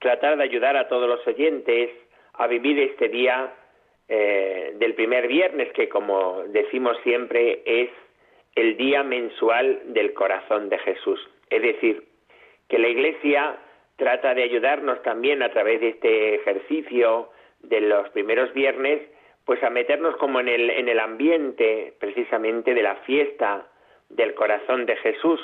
tratar de ayudar a todos los oyentes a vivir este día eh, del primer viernes, que como decimos siempre es el día mensual del corazón de Jesús. Es decir, que la Iglesia trata de ayudarnos también a través de este ejercicio de los primeros viernes, pues a meternos como en el, en el ambiente precisamente de la fiesta del corazón de Jesús,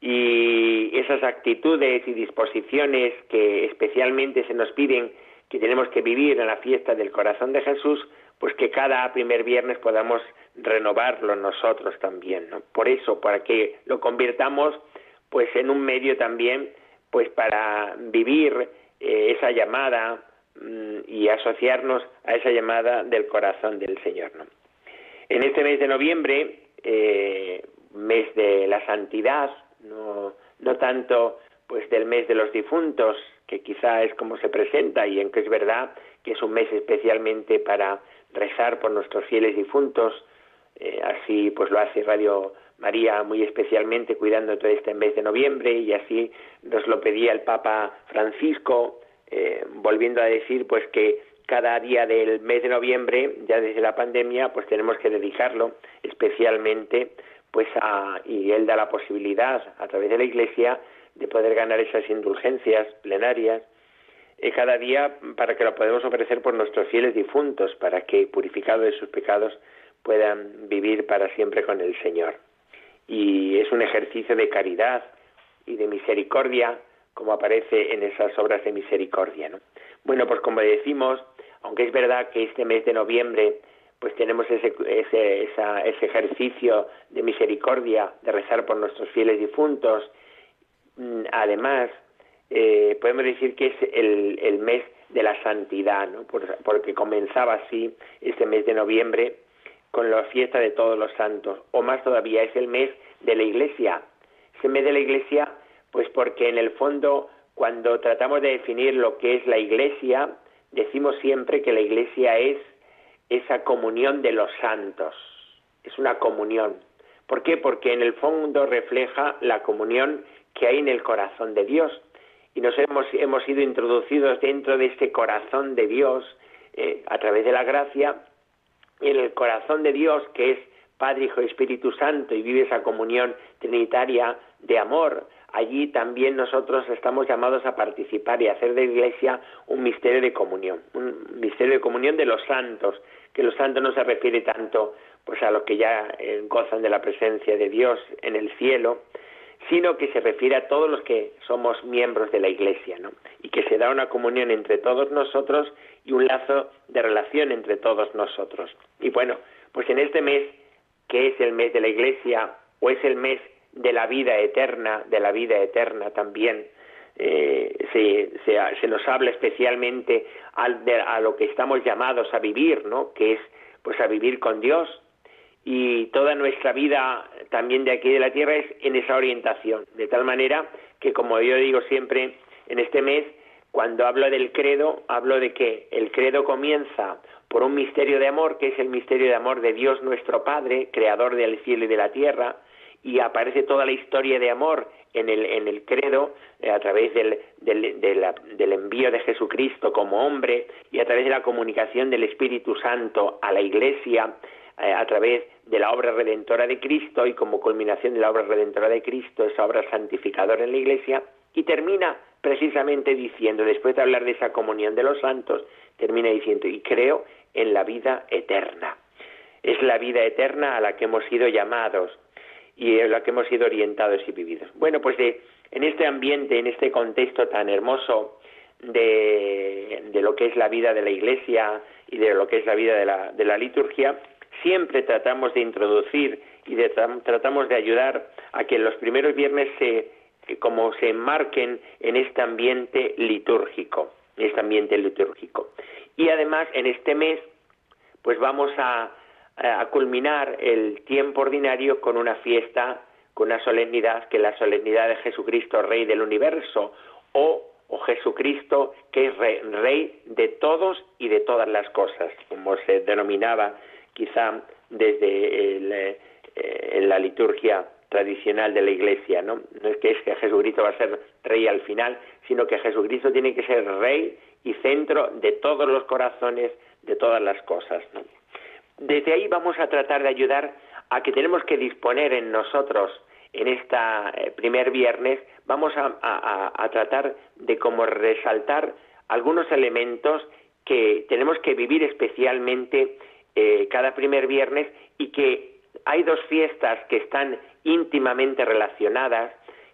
y esas actitudes y disposiciones que especialmente se nos piden que tenemos que vivir en la fiesta del corazón de Jesús, pues que cada primer viernes podamos renovarlo nosotros también, ¿no? Por eso, para que lo convirtamos pues en un medio también pues para vivir eh, esa llamada mm, y asociarnos a esa llamada del corazón del Señor. En este mes de noviembre, eh, mes de la santidad, no, no tanto pues del mes de los difuntos, que quizá es como se presenta y en que es verdad que es un mes especialmente para rezar por nuestros fieles difuntos, eh, así pues lo hace Radio María muy especialmente cuidando todo este mes de noviembre y así nos lo pedía el Papa Francisco, eh, volviendo a decir pues que cada día del mes de noviembre, ya desde la pandemia, pues tenemos que dedicarlo especialmente pues y él da la posibilidad a través de la Iglesia de poder ganar esas indulgencias plenarias eh, cada día para que lo podamos ofrecer por nuestros fieles difuntos, para que purificados de sus pecados puedan vivir para siempre con el Señor. Y es un ejercicio de caridad y de misericordia, como aparece en esas obras de misericordia. ¿no? Bueno, pues como decimos, aunque es verdad que este mes de noviembre pues tenemos ese, ese, ese ejercicio de misericordia, de rezar por nuestros fieles difuntos. Mm, además, eh, podemos decir que es el, el, mes de la santidad, ¿no? porque comenzaba así este mes de noviembre con la fiesta de todos los santos, o más todavía es el mes de la Iglesia. Ese mes de la Iglesia, pues porque en el fondo, cuando tratamos de definir lo que es la Iglesia, decimos siempre que la Iglesia es esa comunión de los santos. Es una comunión. ¿Por qué? Porque en el fondo refleja la comunión que hay en el corazón de Dios. Y nos hemos, hemos sido introducidos dentro de este corazón de Dios eh, a través de la gracia. Y en el corazón de Dios, que es Padre, Hijo y Espíritu Santo, y vive esa comunión trinitaria de amor, allí también nosotros estamos llamados a participar y hacer de Iglesia un misterio de comunión, un misterio de comunión de los santos, que los santos no se refiere tanto pues a los que ya eh, gozan de la presencia de Dios en el cielo, sino que se refiere a todos los que somos miembros de la Iglesia, ¿no? Y que se da una comunión entre todos nosotros y un lazo de relación entre todos nosotros. Y bueno, pues en este mes, que es el mes de la Iglesia, o es el mes de la vida eterna, de la vida eterna también, eh, se, nos habla especialmente a lo que estamos llamados a vivir, ¿no? Que es pues a vivir con Dios y toda nuestra vida también de aquí de la tierra es en esa orientación, de tal manera que como yo digo siempre en este mes, cuando hablo del credo, hablo de que el credo comienza por un misterio de amor, que es el misterio de amor de Dios nuestro Padre, creador del cielo y de la tierra, y aparece toda la historia de amor en el, en el credo eh, a través del, del, del, envío de Jesucristo como hombre y a través de la comunicación del Espíritu Santo a la Iglesia eh, a través de la obra redentora de Cristo y como culminación de la obra redentora de Cristo, esa obra santificadora en la Iglesia, y termina precisamente diciendo, después de hablar de esa comunión de los santos, termina diciendo, y creo en la vida eterna. Es la vida eterna a la que hemos sido llamados y en la que hemos sido orientados y vividos. Bueno, pues en este ambiente, en este contexto tan hermoso de, lo que es la vida de la Iglesia y de lo que es la vida de la, de la liturgia, siempre tratamos de introducir y tratamos de ayudar a que los primeros viernes se como se enmarquen en este ambiente litúrgico. en este ambiente litúrgico. Y además, en este mes, pues vamos a, a culminar el tiempo ordinario con una fiesta, con una solemnidad, que es la solemnidad de Jesucristo, Rey del universo, o, Jesucristo, que es rey, de todos y de todas las cosas, como se denominaba quizá desde eh, la liturgia tradicional de la Iglesia, ¿no? No es que es que Jesucristo va a ser rey al final, sino que Jesucristo tiene que ser rey y centro de todos los corazones, de todas las cosas. Desde ahí vamos a tratar de ayudar a que tenemos que disponer en nosotros en esta eh, primer viernes, vamos a, tratar de como resaltar algunos elementos que tenemos que vivir especialmente eh, cada primer viernes y que hay dos fiestas que están íntimamente relacionadas,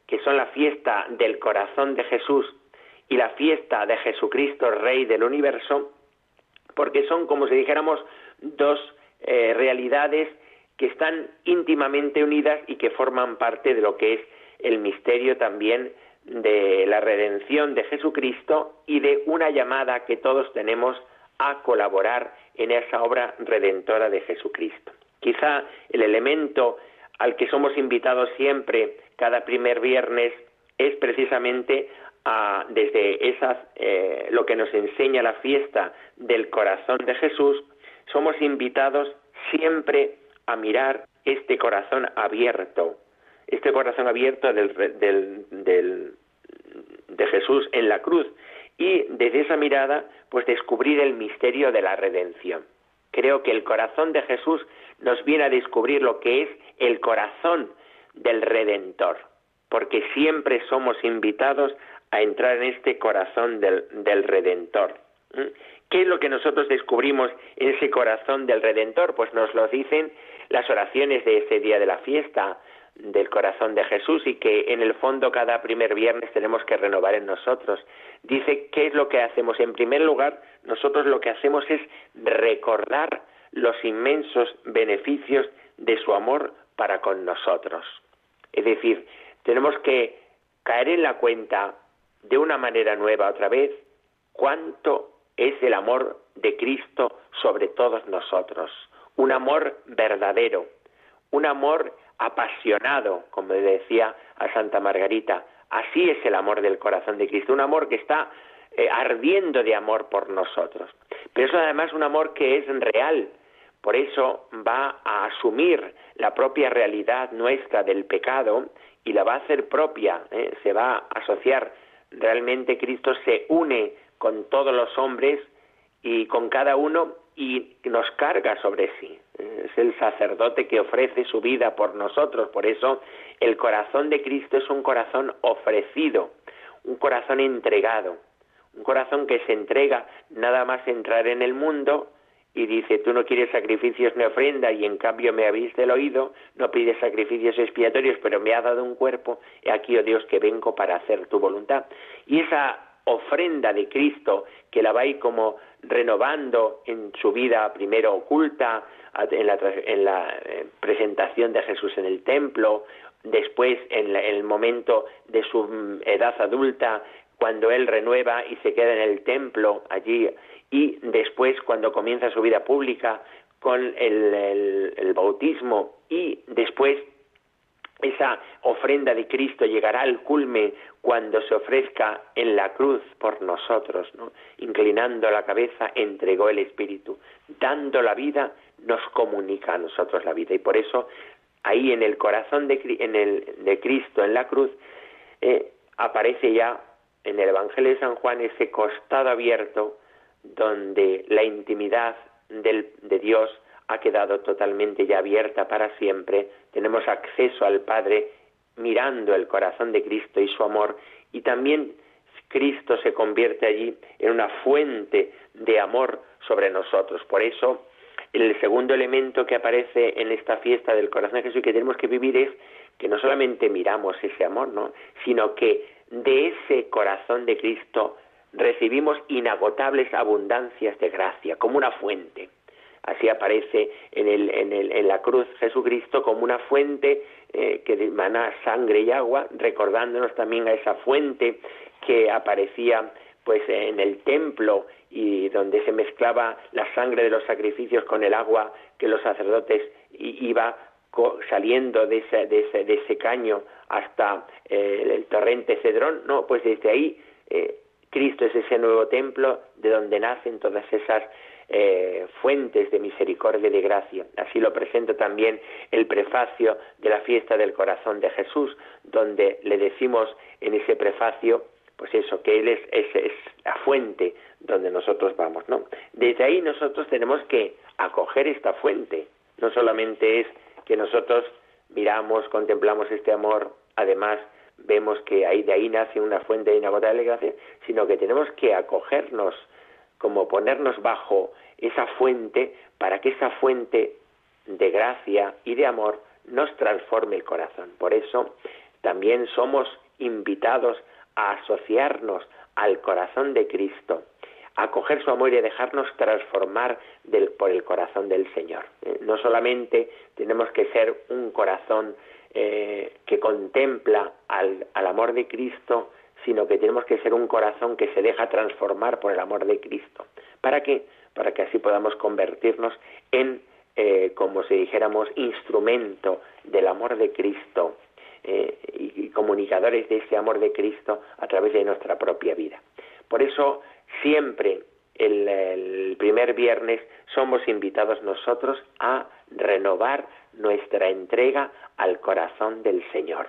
que son la fiesta del corazón de Jesús y la fiesta de Jesucristo, Rey del universo, porque son, como si dijéramos, dos eh, realidades que están íntimamente unidas y que forman parte de lo que es el misterio también de la redención de Jesucristo y de una llamada que todos tenemos a colaborar en esa obra redentora de Jesucristo. Quizá el elemento al que somos invitados siempre cada primer viernes es precisamente a, desde esas, eh, lo que nos enseña la fiesta del corazón de Jesús, somos invitados siempre a mirar este corazón abierto, este corazón abierto del, de Jesús en la cruz y desde esa mirada pues descubrir el misterio de la redención. Creo que el corazón de Jesús nos viene a descubrir lo que es el corazón del Redentor, porque siempre somos invitados a entrar en este corazón del, del Redentor. ¿Qué es lo que nosotros descubrimos en ese corazón del Redentor? Pues nos lo dicen las oraciones de ese día de la fiesta del corazón de Jesús y que en el fondo cada primer viernes tenemos que renovar en nosotros. Dice, ¿qué es lo que hacemos? En primer lugar, nosotros lo que hacemos es recordar los inmensos beneficios de su amor para con nosotros. Es decir, tenemos que caer en la cuenta de una manera nueva otra vez cuánto es el amor de Cristo sobre todos nosotros un amor verdadero, un amor apasionado, como decía a Santa Margarita. Así es el amor del corazón de Cristo, un amor que está eh, ardiendo de amor por nosotros. Pero es además un amor que es real, por eso va a asumir la propia realidad nuestra del pecado y la va a hacer propia, ¿eh? se va a asociar. Realmente Cristo se une con todos los hombres y con cada uno y nos carga sobre sí. Es el sacerdote que ofrece su vida por nosotros. Por eso el corazón de Cristo es un corazón ofrecido, un corazón entregado, un corazón que se entrega nada más entrar en el mundo y dice, tú no quieres sacrificios ni ofrenda y en cambio me habéis del oído, no pides sacrificios expiatorios, pero me ha dado un cuerpo, y aquí, oh Dios, que vengo para hacer tu voluntad. Y esa ofrenda de Cristo que la va a ir como renovando en su vida primero oculta, en la, en la eh, presentación de Jesús en el templo, después en, el momento de su mm, edad adulta, cuando él renueva y se queda en el templo allí, y después cuando comienza su vida pública con el, el bautismo y después esa ofrenda de Cristo llegará al culme cuando se ofrezca en la cruz por nosotros, ¿no? inclinando la cabeza, entregó el Espíritu, dando la vida, nos comunica a nosotros la vida. Y por eso, ahí en el corazón de, en el, de Cristo, en la cruz, eh, aparece ya en el Evangelio de San Juan ese costado abierto donde la intimidad del, de Dios ha quedado totalmente ya abierta para siempre, tenemos acceso al Padre mirando el corazón de Cristo y su amor, y también Cristo se convierte allí en una fuente de amor sobre nosotros. Por eso, el segundo elemento que aparece en esta fiesta del corazón de Jesús que tenemos que vivir es que no solamente miramos ese amor, ¿no? sino que de ese corazón de Cristo recibimos inagotables abundancias de gracia, como una fuente. Así aparece en, el, en, el, en la cruz Jesucristo como una fuente eh, que emana sangre y agua, recordándonos también a esa fuente que aparecía pues en el templo y donde se mezclaba la sangre de los sacrificios con el agua que los sacerdotes iba saliendo de ese, de ese, de ese caño hasta eh, el torrente Cedrón, no, pues desde ahí eh, Cristo es ese nuevo templo de donde nacen todas esas eh, fuentes de misericordia y de gracia. Así lo presenta también el prefacio de la fiesta del corazón de Jesús, donde le decimos en ese prefacio, pues eso, que Él es, es, es la fuente donde nosotros vamos, ¿no? Desde ahí nosotros tenemos que acoger esta fuente, no solamente es que nosotros miramos, contemplamos este amor, además vemos que ahí de ahí nace una fuente inagotable de gracia, sino que tenemos que acogernos, como ponernos bajo esa fuente para que esa fuente de gracia y de amor nos transforme el corazón. Por eso también somos invitados a asociarnos al corazón de Cristo acoger su amor y a dejarnos transformar por el corazón del Señor. Eh, no solamente tenemos que ser un corazón eh, que contempla al, amor de Cristo, sino que tenemos que ser un corazón que se deja transformar por el amor de Cristo. ¿Para qué? Para que así podamos convertirnos en, eh, como si dijéramos, instrumento del amor de Cristo y comunicadores de ese amor de Cristo a través de nuestra propia vida. Por eso siempre el, primer viernes somos invitados nosotros a renovar nuestra entrega al corazón del Señor,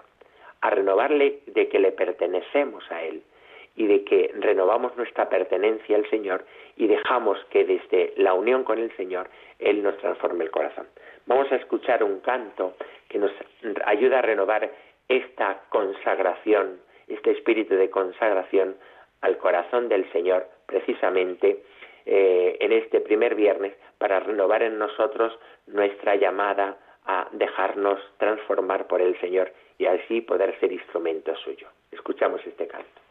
a renovarle de que le pertenecemos a Él y de que renovamos nuestra pertenencia al Señor y dejamos que desde la unión con el Señor Él nos transforme el corazón. Vamos a escuchar un canto que nos ayuda a renovar esta consagración, este espíritu de consagración al corazón del Señor precisamente eh, en este primer viernes para renovar en nosotros nuestra llamada a dejarnos transformar por el Señor y así poder ser instrumento suyo. Escuchamos este canto.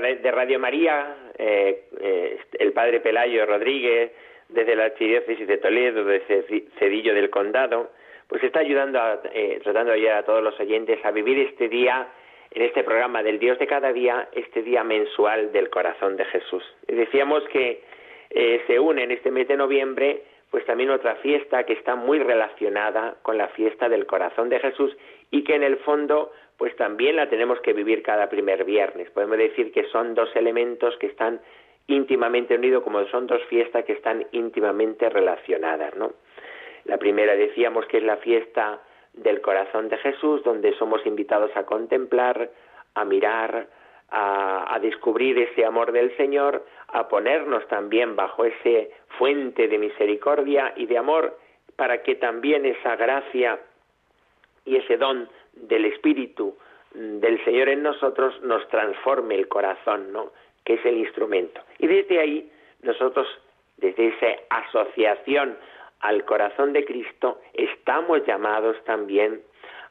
De Radio María, eh, eh, el padre Pelayo Rodríguez, desde la Archidiócesis de Toledo, desde Cedillo del Condado, pues está ayudando, a, eh, tratando de ayudar a todos los oyentes a vivir este día, en este programa del Dios de cada día, este día mensual del corazón de Jesús. Decíamos que se une en este mes de noviembre, pues también otra fiesta que está muy relacionada con la fiesta del corazón de Jesús y que en el fondo pues también la tenemos que vivir cada primer viernes. Podemos decir que son dos elementos que están íntimamente unidos, como son dos fiestas que están íntimamente relacionadas, ¿no? La primera decíamos que es la fiesta del corazón de Jesús, donde somos invitados a contemplar, a mirar, a, a, descubrir ese amor del Señor, a ponernos también bajo ese fuente de misericordia y de amor, para que también esa gracia y ese don del Espíritu del Señor en nosotros nos transforme el corazón, ¿no? que es el instrumento. Y desde ahí nosotros, desde esa asociación al corazón de Cristo, estamos llamados también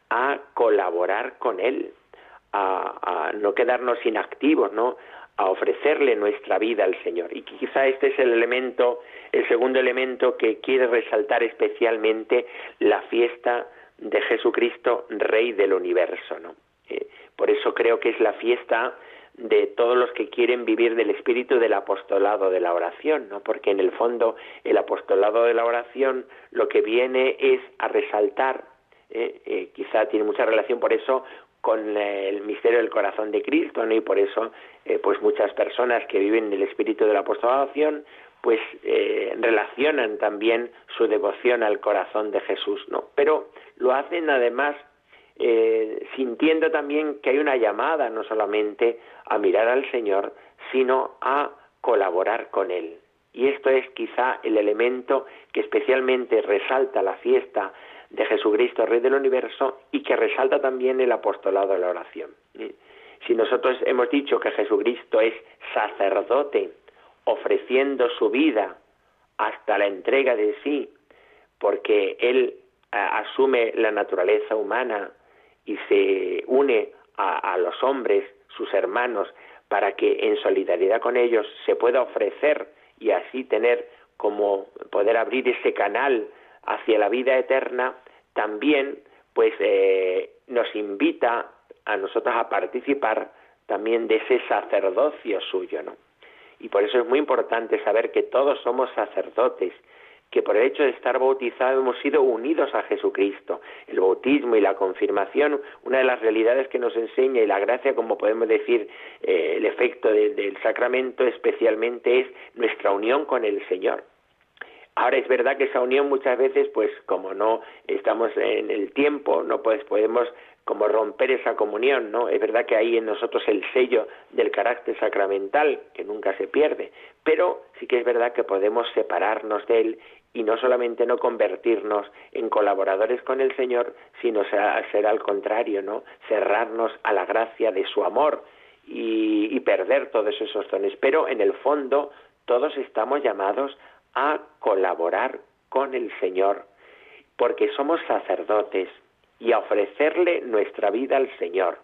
a colaborar con Él, a, no quedarnos inactivos, ¿no? a ofrecerle nuestra vida al Señor. Y quizá este es el elemento, el segundo elemento que quiere resaltar especialmente la fiesta de Jesucristo, Rey del universo. ¿no? Eh, por eso creo que es la fiesta de todos los que quieren vivir del espíritu del apostolado de la oración, ¿no? Porque en el fondo el apostolado de la oración lo que viene es a resaltar, eh, eh, quizá tiene mucha relación por eso con el misterio del corazón de Cristo, ¿no? Y por eso, pues muchas personas que viven del espíritu de la apostolación, pues relacionan también su devoción al corazón de Jesús, ¿no? Pero lo hacen además eh, sintiendo también que hay una llamada no solamente a mirar al Señor, sino a colaborar con Él. Y esto es quizá el elemento que especialmente resalta la fiesta de Jesucristo, Rey del Universo, y que resalta también el apostolado de la oración. Si nosotros hemos dicho que Jesucristo es sacerdote, ofreciendo su vida hasta la entrega de sí, porque Él eh, asume la naturaleza humana y se une a, los hombres, sus hermanos, para que en solidaridad con ellos se pueda ofrecer y así tener como poder abrir ese canal hacia la vida eterna, también pues eh, nos invita a nosotros a participar también de ese sacerdocio suyo, ¿no? Y por eso es muy importante saber que todos somos sacerdotes que por el hecho de estar bautizados hemos sido unidos a Jesucristo. El bautismo y la confirmación, una de las realidades que nos enseña y la gracia, como podemos decir, eh, el efecto del sacramento especialmente es nuestra unión con el Señor. Ahora es verdad que esa unión muchas veces, pues como no estamos en el tiempo, no pues podemos como romper esa comunión, ¿no? Es verdad que hay en nosotros el sello del carácter sacramental, que nunca se pierde, pero sí que es verdad que podemos separarnos de él y no solamente no convertirnos en colaboradores con el Señor, sino ser al contrario, ¿no? Cerrarnos a la gracia de su amor y, y perder todos esos dones. Pero en el fondo todos estamos llamados a colaborar con el Señor, porque somos sacerdotes, y a ofrecerle nuestra vida al Señor,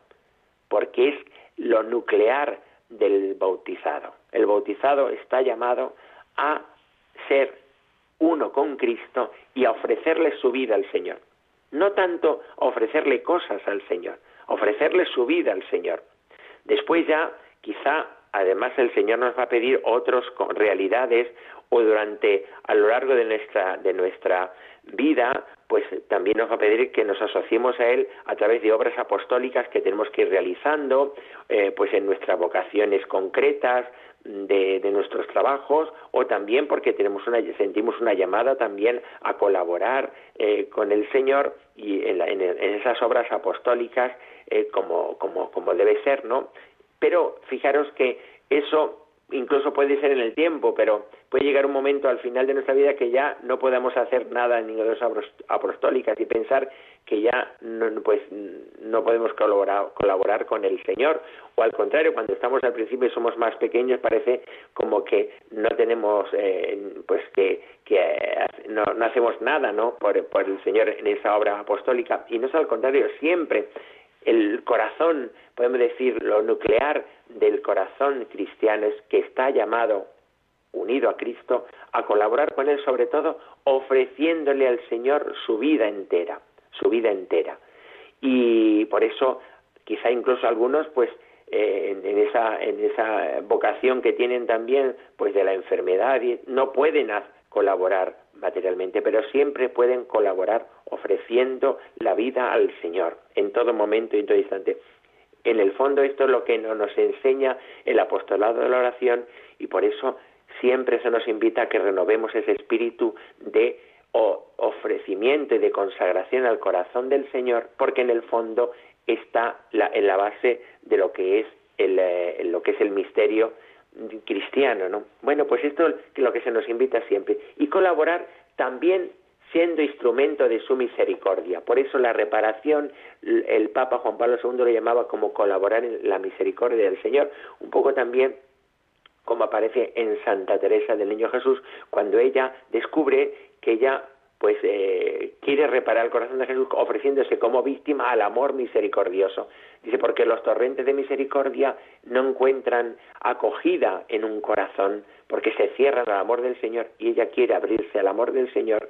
porque es lo nuclear del bautizado. El bautizado está llamado a ser uno con Cristo y a ofrecerle su vida al Señor. No tanto ofrecerle cosas al Señor, ofrecerle su vida al Señor. Después ya, quizá, además el Señor nos va a pedir otras realidades o durante, a lo largo de nuestra, de nuestra vida, pues también nos va a pedir que nos asociemos a Él a través de obras apostólicas que tenemos que ir realizando, eh, pues en nuestras vocaciones concretas, de, nuestros trabajos o también porque tenemos una, sentimos una llamada también a colaborar eh, con el Señor y en, esas obras apostólicas eh, como, como, como debe ser, ¿no? Pero fijaros que eso incluso puede ser en el tiempo, pero puede llegar un momento al final de nuestra vida que ya no podamos hacer nada en ninguna de las apostólicas y pensar que ya no, pues, no podemos colaborar, colaborar con el Señor. O al contrario, cuando estamos al principio y somos más pequeños, parece como que no tenemos, eh, pues que, que eh, no, no, hacemos nada ¿no? Por, por el Señor en esa obra apostólica. Y no es al contrario, siempre el corazón, podemos decir, lo nuclear del corazón cristiano es que está llamado, unido a Cristo, a colaborar con Él, sobre todo ofreciéndole al Señor su vida entera, su vida entera. Y por eso, quizá incluso algunos, pues, eh, en, esa, en esa vocación que tienen también, pues, de la enfermedad, no pueden colaborar materialmente, pero siempre pueden colaborar ofreciendo la vida al Señor en todo momento y en todo instante. En el fondo esto es lo que nos enseña el apostolado de la oración y por eso siempre se nos invita a que renovemos ese espíritu de ofrecimiento y de consagración al corazón del Señor, porque en el fondo está en la base de lo que es el, eh, lo que es el misterio cristiano, ¿no? Bueno, pues esto es lo que se nos invita siempre y colaborar también siendo instrumento de su misericordia. Por eso la reparación, el Papa Juan Pablo II lo llamaba como colaborar en la misericordia del Señor, un poco también como aparece en Santa Teresa del Niño Jesús, cuando ella descubre que ella pues eh, quiere reparar el corazón de Jesús ofreciéndose como víctima al amor misericordioso. Dice, porque los torrentes de misericordia no encuentran acogida en un corazón, porque se cierran al amor del Señor y ella quiere abrirse al amor del Señor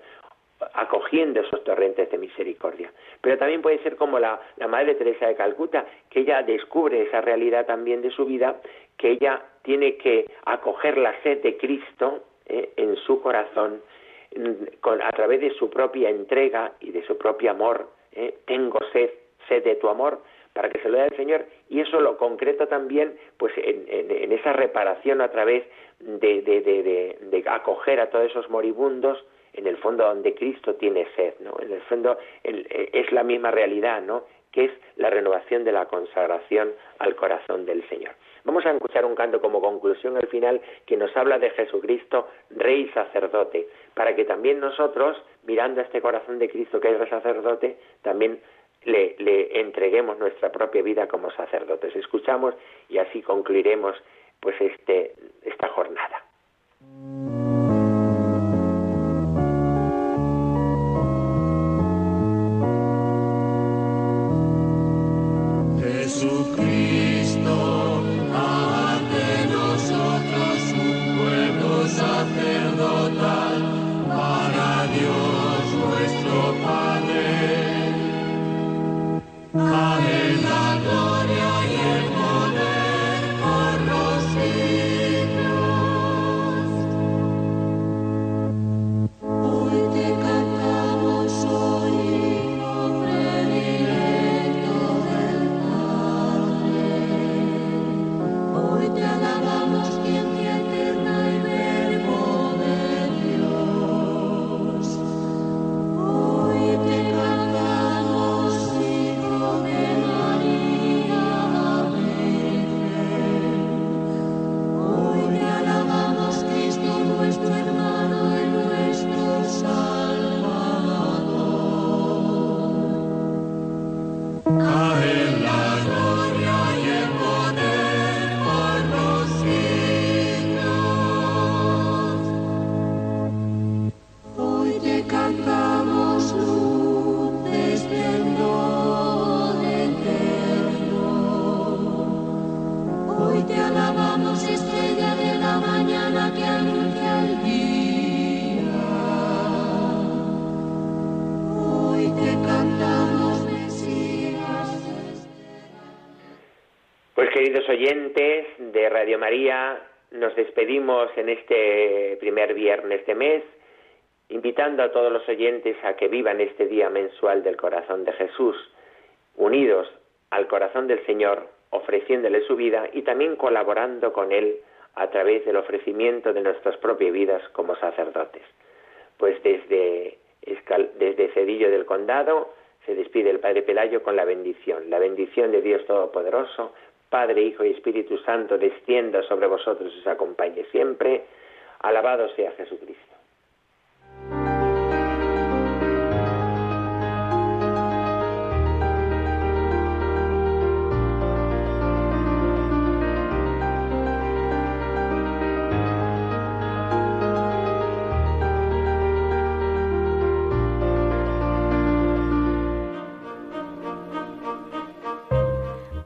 acogiendo esos torrentes de misericordia. Pero también puede ser como la, la Madre Teresa de Calcuta, que ella descubre esa realidad también de su vida, que ella tiene que acoger la sed de Cristo eh, en su corazón con, a través de su propia entrega y de su propio amor. ¿eh? Tengo sed, sed de tu amor, para que se lo dé al Señor. Y eso lo concreto también pues en, esa reparación a través de, de, acoger a todos esos moribundos, en el fondo donde Cristo tiene sed, ¿no? En el fondo es la misma realidad, ¿no? Que es la renovación de la consagración al corazón del Señor. Vamos a escuchar un canto como conclusión al final que nos habla de Jesucristo, Rey sacerdote, para que también nosotros, mirando a este corazón de Cristo que es Rey sacerdote, también le, le entreguemos nuestra propia vida como sacerdotes. Escuchamos y así concluiremos pues este, esta jornada. Oyentes de Radio María, nos despedimos en este primer viernes de mes, invitando a todos los oyentes a que vivan este día mensual del corazón de Jesús, unidos al corazón del Señor, ofreciéndole su vida y también colaborando con Él a través del ofrecimiento de nuestras propias vidas como sacerdotes. Pues desde, desde Cedillo del Condado se despide el Padre Pelayo con la bendición, la bendición de Dios Todopoderoso, Padre, Hijo y Espíritu Santo, descienda sobre vosotros y os acompañe siempre. Alabado sea Jesucristo.